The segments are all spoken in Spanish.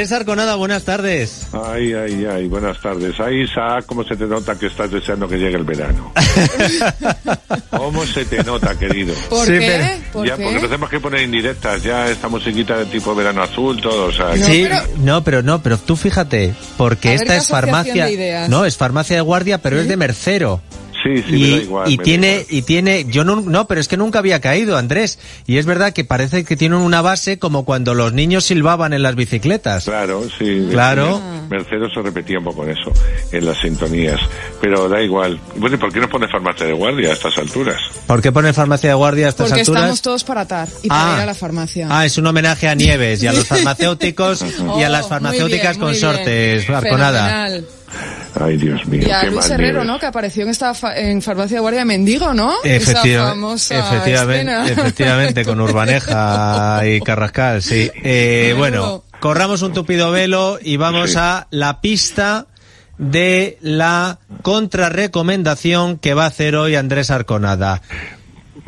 Andrés Arconada, buenas tardes. Ay, ay, ay, buenas tardes. Ay, Isaac, ¿cómo se te nota que estás deseando que llegue el verano? ¿Cómo se te nota, querido? ¿Por Sí, qué? ¿Por ya, qué? porque no tenemos que poner indirectas, ya esta musiquita de tipo verano azul, todo, o sea... No, sí, pero- no, pero no, pero tú fíjate, porque esta es farmacia, de ideas. no, es farmacia de guardia, pero es de mercero. Sí, sí, me y, da igual. y me da tiene igual. y tiene yo no no pero es que nunca había caído Andrés y es verdad que parece que tienen una base como cuando los niños silbaban en las bicicletas Claro, sí. Claro. Mercedes se repetía un poco en eso, en las sintonías. Pero da igual. Bueno, ¿y por qué no pone farmacia de guardia a estas alturas? ¿por qué ponen farmacia de guardia a estas Porque alturas? estamos todos para atar y para ir a la farmacia. Ah, es un homenaje a Nieves y a los farmacéuticos y a las Oh, farmacéuticas muy bien, muy consortes, bien. Arconada. Fenomenal. Ay, Dios mío, Y a qué Luis mal Herrero. ¿no? Que apareció en esta fa- en Farmacia de Guardia Mendigo, ¿no? Efectiva- Esa famosa efectivamente, escena. efectivamente, con Urbaneja y Carrascal, sí. Eh, bueno, corramos un tupido velo y vamos Sí. a la pista de la contrarrecomendación que va a hacer hoy Andrés Arconada.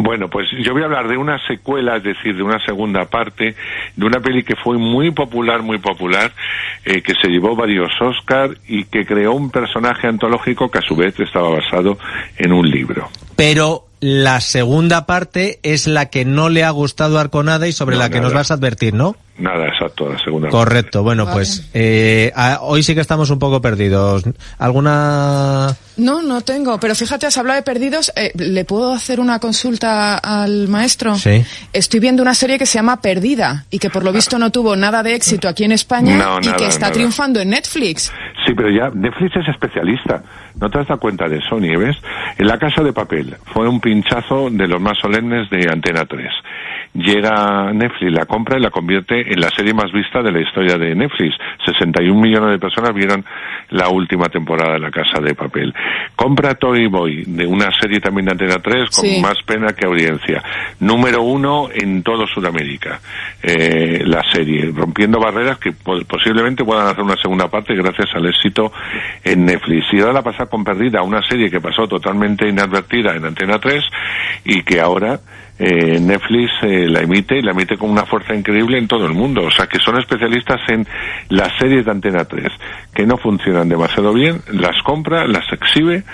Bueno, pues yo voy a hablar de una secuela, es decir, de una segunda parte, de una peli que fue muy popular, muy popular, eh, que se llevó varios Oscar y que creó un personaje antológico que a su vez estaba basado en un libro. Pero la segunda parte es la que no le ha gustado a Arconada y sobre No, la que nada. nos vas a advertir, ¿no? Nada, exacto, la segunda Correcto, bueno, Vale. pues eh, a- hoy sí que estamos un poco perdidos. ¿Alguna...? No, no tengo. Pero fíjate, has hablado de perdidos. Eh, ¿Le puedo hacer una consulta al maestro? Sí. Estoy viendo una serie que se llama Perdida y que por lo visto no tuvo nada de éxito aquí en España No, y nada, que está nada. triunfando en Netflix. Sí, pero ya Netflix es especialista. ¿No te has dado cuenta de eso, Nieves? En La Casa de Papel fue un pinchazo de los más solemnes de Antena 3. Llega Netflix, la compra y la convierte en la serie más vista de la historia de Netflix. 61 millones de personas vieron la última temporada de La Casa de Papel. Compra Toy Boy, de una serie también de Antena 3, con Sí. más pena que audiencia. Número uno en todo Sudamérica, eh, la serie, rompiendo barreras que po- posiblemente puedan hacer una segunda parte gracias al éxito en Netflix. Y ahora la pasa con Perdida, una serie que pasó totalmente inadvertida en Antena 3 y que ahora eh, Netflix eh, la emite y la emite con una fuerza increíble en todo el mundo. O sea, que son especialistas en las series de Antena 3 que no funcionan demasiado bien, las compra, las exhibe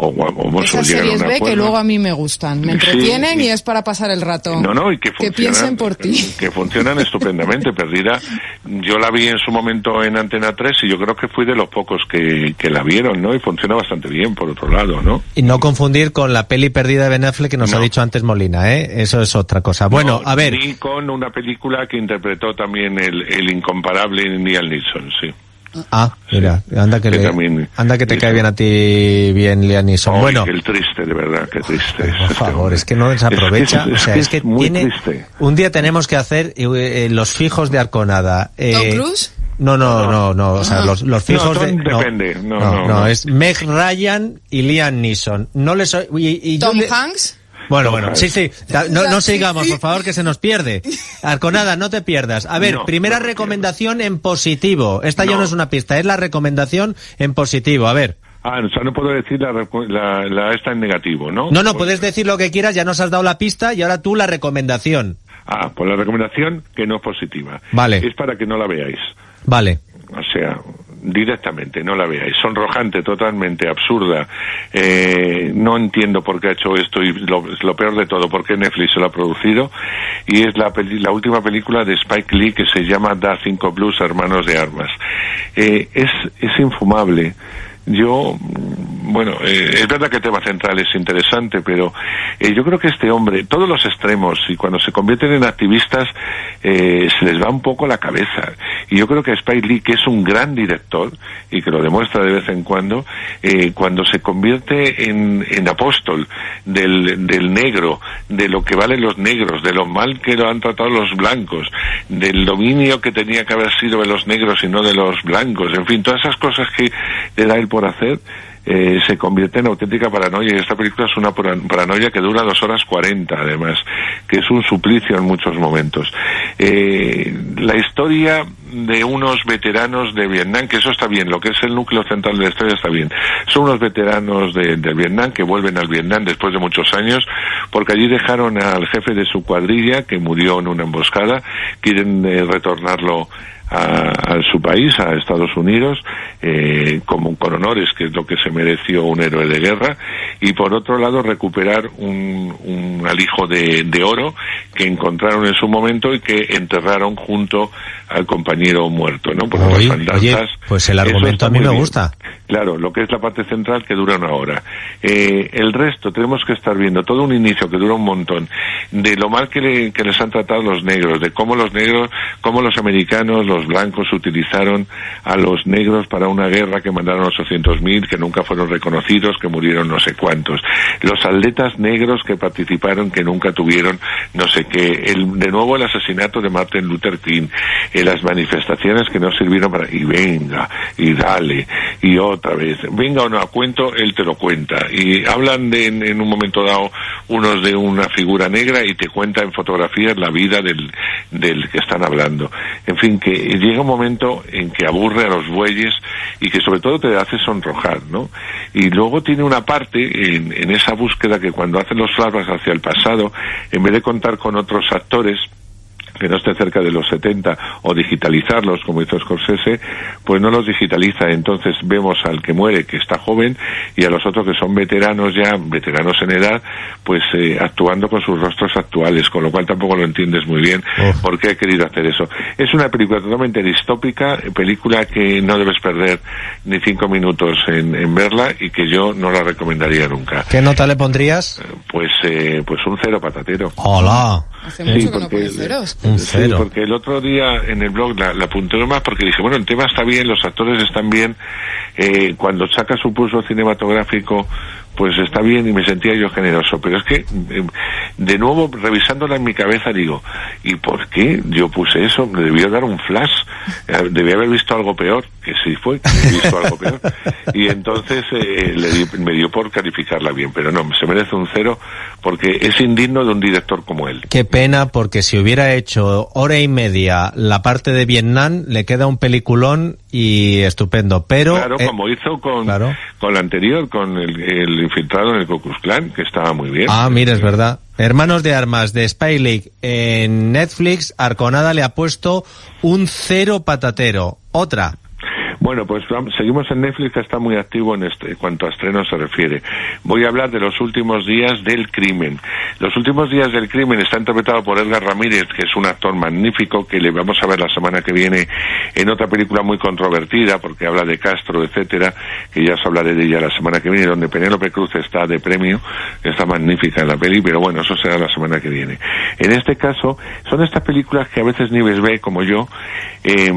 o, o, o Esas a series un B que luego a mí me gustan. Me Sí, entretienen y- y es para pasar el rato. No, no, y que funcionan. piensen por ti. Que funcionan estupendamente. Perdida, yo la vi en su momento en Antena 3 y yo creo que fui de los pocos que, que la vieron, ¿no? Y funciona bastante bien, por otro lado, ¿no? Y no confundir con la peli perdida de Ben Affleck que nos No. ha dicho antes Molina, ¿eh? Eso es otra cosa. Bueno, No, a ver, Ni con una película que interpretó también el, el incomparable Neil Neeson, sí. Ah, mira, anda que, Que le- también- anda que te cae bien a ti bien Liam Neeson. Ay, bueno, qué triste, de verdad, qué triste. es por este favor, hombre. es que no desaprovecha, Es, o sea, es que muy tiene triste. un día tenemos que hacer eh, eh, los fijos de Arconada. Eh, ¿Tom Cruise? No, no, no, no, o sea, los, los No, fijos Tom de... depende. No, no, no, no, no. es Meg Ryan y Liam Neeson. No les y, y Tom le- Hanks. Bueno, bueno, sí, sí. No, no sigamos, por favor, que se nos pierde. Arconada, no te pierdas. A ver, No, primera no me recomendación en positivo. Esta ya No. no es una pista, es la recomendación en positivo. A ver. Ah, o sea, no puedo decir la, recu- la, la esta en negativo, ¿no? No, no, Pues- puedes decir lo que quieras, ya nos has dado la pista y ahora tú la recomendación. Ah, pues la recomendación que no es positiva. Vale. Es para que no la veáis. Vale. O sea, directamente, no la veáis. Sonrojante, totalmente absurda. Eh, no entiendo por qué ha hecho esto y lo, peor de todo, por qué Netflix se lo ha producido. Y es la, la última película de Spike Lee que se llama Da Cinco Blues, Hermanos de Armas. Eh, es, es infumable. Yo, bueno, eh, es verdad que el tema central es interesante, pero eh, yo creo que este hombre, todos los extremos, y cuando se convierten en activistas, eh, se les va un poco la cabeza. Y yo creo que Spike Lee, que es un gran director, y que lo demuestra de vez en cuando, eh, cuando se convierte en, en apóstol del, del negro, de lo que valen los negros, de lo mal que lo han tratado los blancos, del dominio que tenía que haber sido de los negros y no de los blancos, en fin, todas esas cosas que le da él por hacer, eh, se convierte en auténtica paranoia. Y esta película es una para- paranoia que dura dos horas cuarenta, además, que es un suplicio en muchos momentos. Eh, la historia de unos veteranos de Vietnam, que eso está bien, lo que es el núcleo central de la historia está bien. Son unos veteranos de, de Vietnam que vuelven al Vietnam después de muchos años, porque allí dejaron al jefe de su cuadrilla, que murió en una emboscada, quieren eh, retornarlo a, su país, a Estados Unidos, eh, como con honores, que es lo que se mereció un héroe de guerra, y por otro lado recuperar un, un alijo de, de, oro que encontraron en su momento y que enterraron junto al compañero muerto, ¿no? Por oye, pues el argumento a mí me gusta. Claro, lo que es la parte central que dura una hora. Eh, el resto tenemos que estar viendo todo un inicio que dura un montón de lo mal que, les han tratado los negros, de cómo los negros, cómo los americanos, los blancos utilizaron a los negros para una guerra que mandaron 800.000, que nunca fueron reconocidos, que murieron no sé cuántos. Los atletas negros que participaron, que nunca tuvieron no sé qué. El, de nuevo el asesinato de Martin Luther King, eh, las manifestaciones que no sirvieron para... Y venga, y dale, y otra vez. Venga o no cuento, él te lo cuenta. Y hablan de, en, un momento dado unos de una figura negra y te cuenta en fotografías la vida del, del que están hablando. En fin, que llega un momento en que aburre a los bueyes y que sobre todo te hace sonrojar, ¿no? Y luego tiene una parte en, en esa búsqueda que cuando hacen los flashbacks hacia el pasado, en vez de contar con otros actores, que no esté cerca de los 70 o digitalizarlos como hizo Scorsese, pues no los digitaliza. Entonces vemos al que muere que está joven y a los otros que son veteranos ya, veteranos en edad, pues eh, actuando con sus rostros actuales, con lo cual tampoco lo entiendes muy bien por qué ha querido hacer eso. Es una película totalmente distópica, película que no debes perder ni cinco minutos en, verla y que yo no la recomendaría nunca. ¿Qué nota le pondrías? Pues, eh, pues un cero patatero. Hola. Hace mucho que no pone ceros. Sí, porque el otro día en el blog la, la apunté más porque dije, bueno, el tema está bien, los actores están bien. Eh, cuando saca su pulso cinematográfico, pues está bien y me sentía yo generoso. Pero es que, eh, de nuevo, revisándola en mi cabeza, digo, ¿y por qué yo puse eso? Me debió dar un flash. Eh, debía haber visto algo peor, que sí fue, que he visto algo peor. Y entonces eh, le me dio por calificarla bien, pero no, se merece un cero porque es indigno de un director como él. Qué pena, porque si hubiera hecho hora y media la parte de Vietnam, le queda un peliculón y estupendo. Pero. Claro, como hizo con, con la anterior, con el infiltrado en el Cocus Clan, que estaba muy bien. Ah, mira, es verdad. Hermanos de Armas de Spy League en Netflix, Arconada le ha puesto un cero patatero. Otra. Bueno, pues seguimos en Netflix que está muy activo en, este, cuanto a estrenos se refiere. Voy a hablar de los últimos días del crimen. Los últimos días del crimen está interpretado por Edgar Ramírez, que es un actor magnífico, que le vamos a ver la semana que viene en otra película muy controvertida, porque habla de Castro, etcétera, que ya os hablaré de ella la semana que viene, donde Penélope Cruz está de premio, está magnífica en la peli, pero bueno, eso será la semana que viene. En este caso, son estas películas que a veces Nives ve, como yo, eh,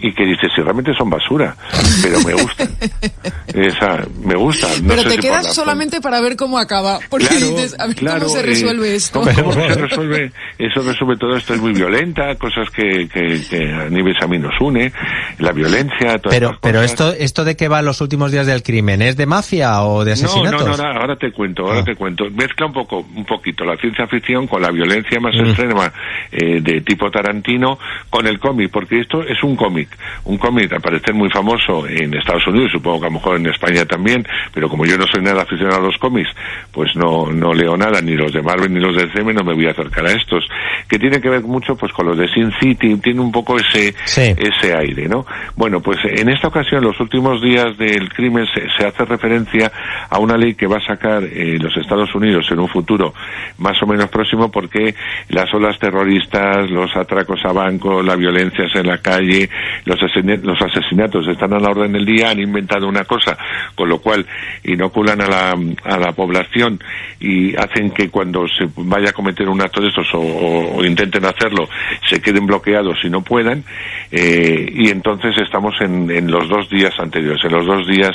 y que dice, si realmente son basura pero me gusta. Esa, me gusta. pero te quedas solamente para ver cómo acaba, porque dices, a ver cómo se resuelve esto. ¿cómo, se resuelve? Eso resuelve todo esto, es muy violenta, cosas que, que, que a nivel a mí nos une, la violencia, Pero, pero esto, esto de que va los últimos días del crimen, ¿es de mafia o de asesinatos? No, no, no ahora te cuento, ahora ah. te cuento. Mezcla un poco, un poquito la ciencia ficción con la violencia más mm. extrema eh, de tipo Tarantino con el cómic, porque esto es un cómic, un cómic a parecer muy famoso en Estados Unidos, supongo que a lo mejor en España también, pero como yo no soy nada aficionado a los cómics, pues no, no leo nada, ni los de Marvel ni los de CM, no me voy a acercar a estos, que tiene que ver mucho pues con los de Sin City, tiene un poco ese, ese aire, ¿no? Bueno, pues en esta ocasión, los últimos días del crimen, se, hace referencia a una ley que va a sacar eh, los Estados Unidos en un futuro más o menos próximo, porque las olas terroristas, los atracos a bancos, la violencia en la calle, los, los asesinatos están a la orden del día, han inventado una cosa, con lo cual inoculan a la, a la población y hacen que cuando se vaya a cometer un acto de estos o, intenten hacerlo, se queden bloqueados y no puedan, eh, y entonces estamos en, los dos días anteriores, en los dos días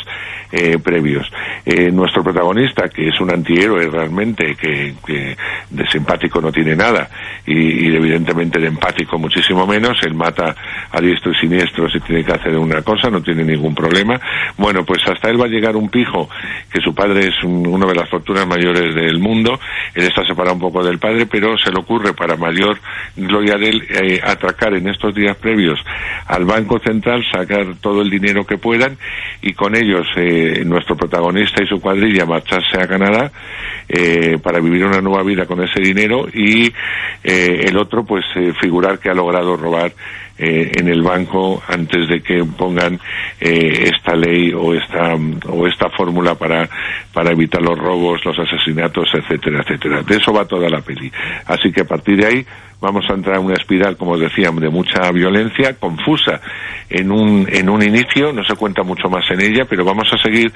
eh, previos. Eh, nuestro protagonista, que es un antihéroe realmente, que, que de simpático no tiene nada, y, y evidentemente de empático muchísimo menos, él mata a diestro y siniestro si tiene que hacer una cosa, no tiene ningún problema. Bueno, pues hasta él va a llegar un pijo, que su padre es una de las fortunas mayores del mundo, él está separado un poco del padre, pero se le ocurre para mayor gloria de él eh, atracar en estos días previos al Banco Central, sacar todo el dinero que puedan y con ellos eh, nuestro protagonista y su cuadrilla marcharse a Canadá eh, para vivir una nueva vida con ese dinero y el otro pues figurar que ha logrado robar eh, en el banco antes de que pongan eh, esta ley o esta o esta fórmula para para evitar los robos, los asesinatos, etcétera, etcétera. De eso va toda la peli. Así que a partir de ahí vamos a entrar en una espiral, como decíamos, de mucha violencia, confusa en un, en un inicio, no se cuenta mucho más en ella, pero vamos a seguir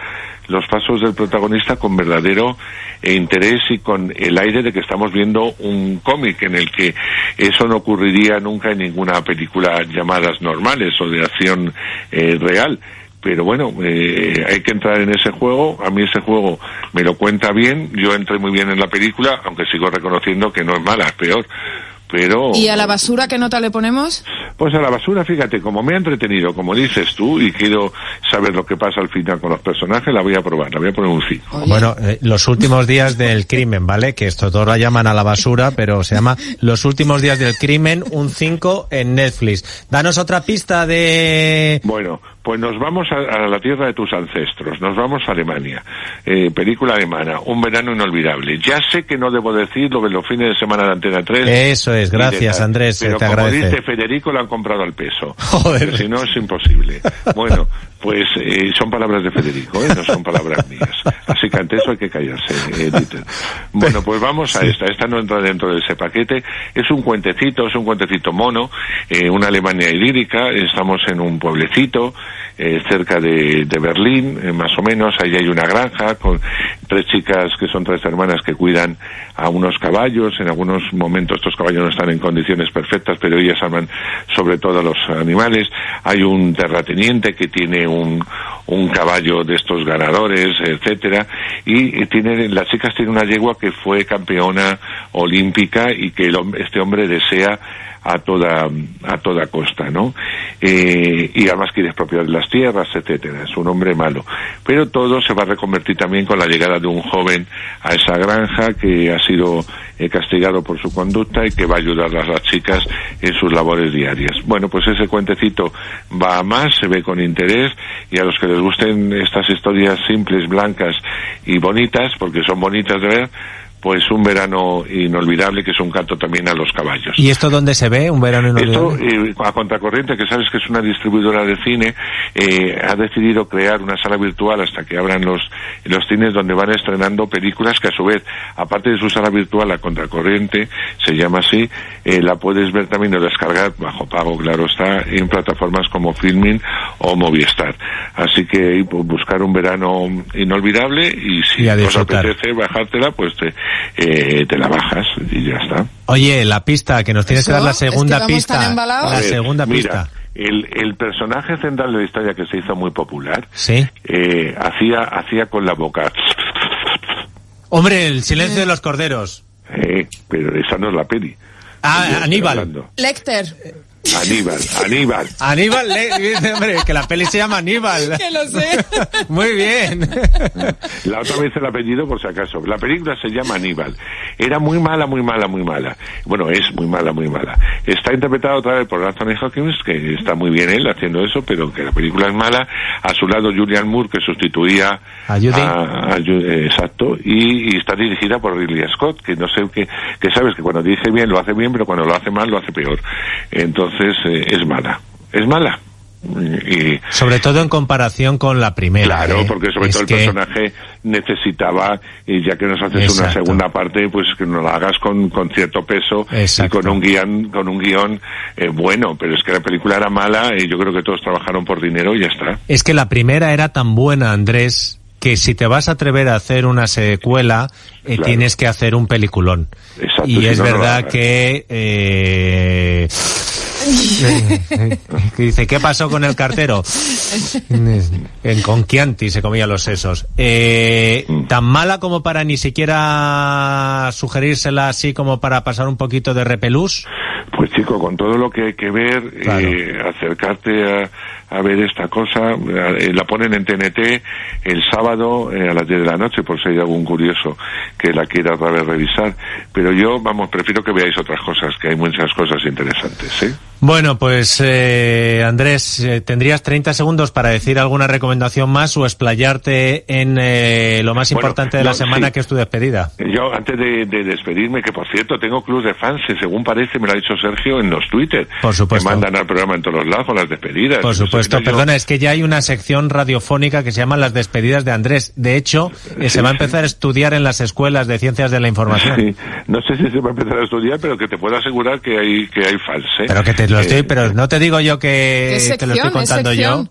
los pasos del protagonista con verdadero interés y con el aire de que estamos viendo un cómic en el que eso no ocurriría nunca en ninguna película llamadas normales o de acción eh, real pero bueno, eh, hay que entrar en ese juego. A mí ese juego me lo cuenta bien. Yo entré muy bien en la película, aunque sigo reconociendo que no es mala, es peor. Pero... ¿Y a la basura qué nota le ponemos? Pues a la basura, fíjate, como me ha entretenido, como dices tú, y quiero saber lo que pasa al final con los personajes, la voy a probar, la voy a poner un 5. Bueno, eh, los últimos días del crimen, ¿vale? Que esto todos la llaman a la basura, pero se llama Los últimos días del crimen, un 5 en Netflix. Danos otra pista de... Bueno, pues nos vamos a, a, la tierra de tus ancestros, nos vamos a Alemania. Eh, película alemana, Un verano inolvidable. Ya sé que no debo decir lo de los fines de semana de Antena 3. Eso es, gracias Andrés, pero te como agradece. dice Federico, lo han comprado al peso. Joder. Si no, es imposible. Bueno, pues eh, son palabras de Federico, ¿eh? no son palabras mías. Así que ante eso hay que callarse, eh, Dieter. Bueno, pues vamos a esta. Esta no entra dentro de ese paquete. Es un cuentecito, es un cuentecito mono, eh, una Alemania idílica. Estamos en un pueblecito eh, cerca de, de Berlín, eh, más o menos. Ahí hay una granja con tres chicas que son tres hermanas que cuidan a unos caballos. En algunos momentos estos caballos no están en condiciones perfectas, pero ellas aman sobre todo a los animales. Hay un terrateniente que tiene un, un caballo de estos ganadores, etcétera, y tiene, las chicas tienen una yegua que fue campeona olímpica y que el, este hombre desea a toda a toda costa, ¿no? Eh, y además quiere expropiar las tierras, etcétera. Es un hombre malo. Pero todo se va a reconvertir también con la llegada de un joven a esa granja que ha sido eh, castigado por su conducta y que va a ayudar a las chicas en sus labores diarias. Bueno, pues ese cuentecito va a más, se ve con interés y a los que les gusten estas historias simples, blancas y bonitas, porque son bonitas de ver, pues un verano inolvidable que es un canto también a los caballos. ¿Y esto dónde se ve? Un verano Esto, inolvidable. eh, a Contracorriente, que sabes que es una distribuidora de cine, eh, ha decidido crear una sala virtual hasta que abran los, los cines donde van estrenando películas que a su vez, aparte de su sala virtual, la Contracorriente, se llama así, eh, la puedes ver también o descargar, bajo pago, claro está, en plataformas como Filmin o Movistar. Así que pues, buscar un verano inolvidable y si Y a os apetece bajártela, pues te, eh, te la bajas y ya está. Oye, la pista, que nos tienes que dar la es que segunda pista. La ver, segunda mira, pista. El, el personaje central de la historia que se hizo muy popular Sí. eh, hacía hacía con la boca. Hombre, el silencio de los corderos. Eh, pero esa no es la peli. Ah, Aníbal. Lecter. Aníbal, Aníbal. Aníbal, le- dice, hombre, que la peli se llama Aníbal. Que lo sé. Muy bien. La otra vez el apellido por si acaso. La película se llama Aníbal. Era muy mala, muy mala, muy mala. Bueno, es muy mala, muy mala. Está interpretada otra vez por Anthony Hopkins, que está muy bien él haciendo eso, pero que la película es mala. A su lado Julian Moore, que sustituía A a- eh, exacto. Y, y está dirigida por Ridley Scott, que no sé qué, que sabes que cuando dirige bien lo hace bien, pero cuando lo hace mal lo hace peor. Entonces eh, es mala. Es mala. Y, Sobre todo en comparación con la primera. Claro, ¿eh? porque sobre Es todo el que- personaje necesitaba, y ya que nos haces una segunda parte, pues que nos la hagas con, con cierto peso Exacto. y con un guion, con un guion eh, bueno, pero es que la película era mala y yo creo que todos trabajaron por dinero y ya está. Es que la primera era tan buena, Andrés, que si te vas a atrever a hacer una secuela, eh, Claro. tienes que hacer un peliculón. Exacto, y si es no, verdad que... que dice, ¿qué pasó con el cartero? en con Chianti se comía los sesos. Eh, tan mala como para ni siquiera sugerírsela así como para pasar un poquito de repelús. Pues chico, con todo lo que hay que ver, Claro. eh, acercarte a, a ver esta cosa, eh, la ponen en TNT el sábado eh, a las 10 de la noche, por si hay algún curioso que la quiera otra vez revisar. Pero yo, vamos, prefiero que veáis otras cosas, que hay muchas cosas interesantes, ¿eh? Bueno, pues eh, Andrés, eh, tendrías 30 segundos para decir alguna recomendación más o explayarte en eh, lo más importante de la semana, que es tu despedida. Yo, antes de, despedirme, que por cierto, tengo club de fans, según parece, me lo ha dicho Sergio en los Twitter. Por supuesto. Que mandan al programa en todos los lados las despedidas. Por supuesto. Perdona, es que ya hay una sección radiofónica que se llama Las despedidas de Andrés. De hecho, se va a empezar a estudiar en las escuelas de ciencias de la información. No sé si se va a empezar a estudiar, pero que te puedo asegurar que hay, que hay fans. Pero que te lo estoy, pero no te digo yo que te lo estoy contando yo.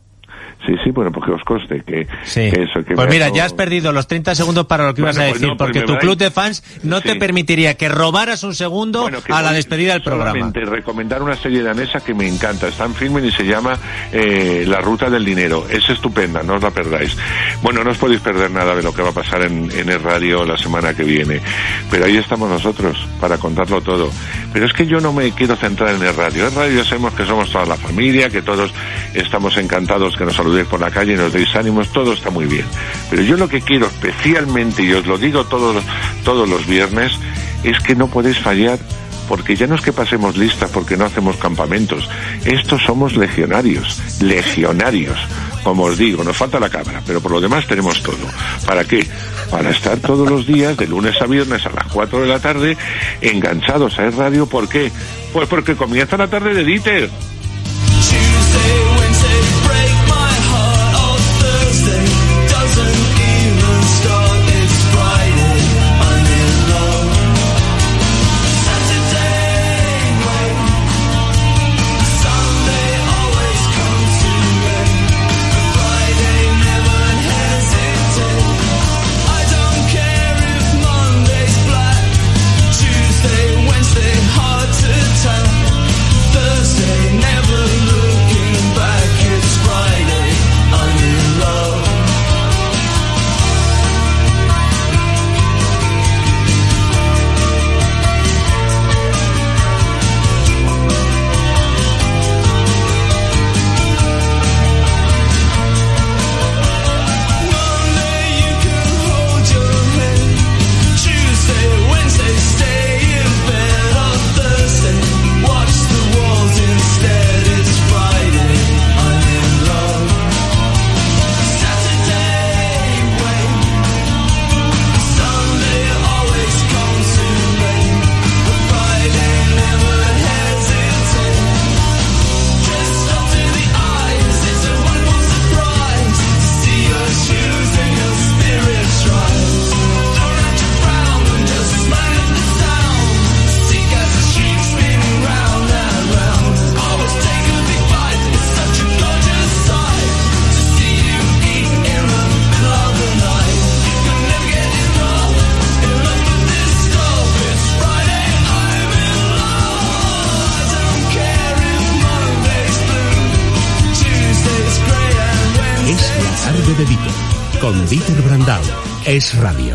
Sí, sí, bueno, porque os conste que, sí. eso... Que pues mira, ya has perdido los 30 segundos para lo que ibas a pues decir, porque tu club de fans no te permitiría que robaras un segundo a la despedida del programa. recomendar una serie danesa que me encanta, está en filmen y se llama eh, La Ruta del Dinero. Es estupenda, no os la perdáis. Bueno, no os podéis perder nada de lo que va a pasar en, en el radio la semana que viene, pero ahí estamos nosotros para contarlo todo. Pero es que yo no me quiero centrar en el radio. En el radio ya sabemos que somos toda la familia, que todos estamos encantados que nos por la calle y nos deis ánimos, todo está muy bien. Pero yo lo que quiero especialmente, y os lo digo todos, todos los viernes, es que no podéis fallar porque ya no es que pasemos listas porque no hacemos campamentos. Estos somos legionarios, legionarios. Como os digo, nos falta la cabra, pero por lo demás tenemos todo. ¿Para qué? Para estar todos los días, de lunes a viernes a las 4 de la tarde, enganchados a el radio. ¿Por qué? Pues porque comienza la tarde de Dieter. Es Radio.